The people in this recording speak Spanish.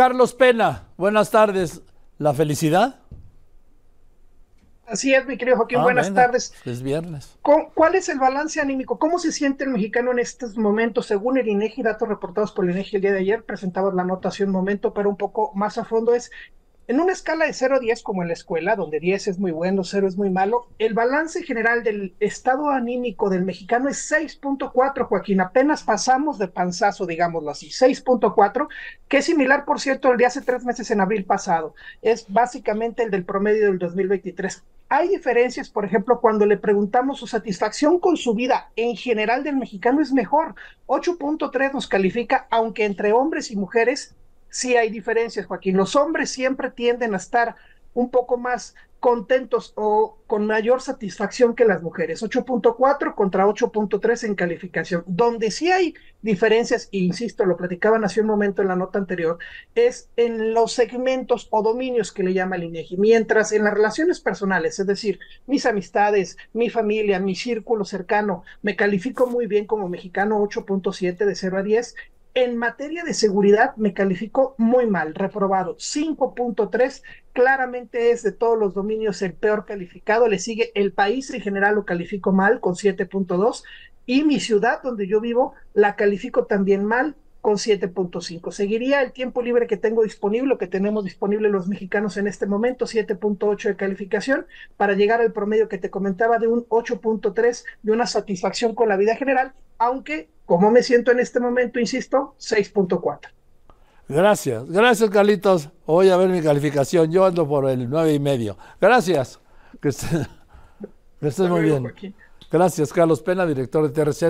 Carlos Pena, buenas tardes. ¿La felicidad? Así es, mi querido Joaquín, ah, buenas tardes. Es viernes. ¿Cuál es el balance anímico? ¿Cómo se siente el mexicano en estos momentos? Según el INEGI, datos reportados por el INEGI el día de ayer, presentaba la nota hace un momento, pero un poco más a fondo es, en una escala de 0 a 10, como en la escuela, donde 10 es muy bueno, 0 es muy malo, el balance general del estado anímico del mexicano es 6.4, Joaquín. Apenas pasamos de panzazo, digámoslo así, 6.4, que es similar, por cierto, al de hace tres meses en abril pasado. Es básicamente el del promedio del 2023. Hay diferencias, por ejemplo, cuando le preguntamos su satisfacción con su vida en general del mexicano es mejor. 8.3 nos califica, aunque entre hombres y mujeres sí hay diferencias, Joaquín. Los hombres siempre tienden a estar un poco más contentos o con mayor satisfacción que las mujeres. 8.4 contra 8.3 en calificación. Donde sí hay diferencias, e insisto, lo platicaban hace un momento en la nota anterior, es en los segmentos o dominios que le llama el INEGI. Mientras en las relaciones personales, es decir, mis amistades, mi familia, mi círculo cercano, me califico muy bien como mexicano 8.7 de 0 a 10 en materia de seguridad me calificó muy mal, reprobado 5.3, claramente es de todos los dominios el peor calificado, le sigue el país en general lo califico mal con 7.2 y mi ciudad donde yo vivo la califico también mal con 7.5. Seguiría el tiempo libre que tengo disponible, que tenemos disponible los mexicanos en este momento, 7.8 de calificación, para llegar al promedio que te comentaba de un 8.3 de una satisfacción con la vida general, aunque como me siento en este momento, insisto, 6.4. Gracias, gracias Carlitos. Voy a ver mi calificación, yo ando por el 9 y medio. Gracias. Que estés, muy bien. Gracias, Carlos Pena, director de TRC.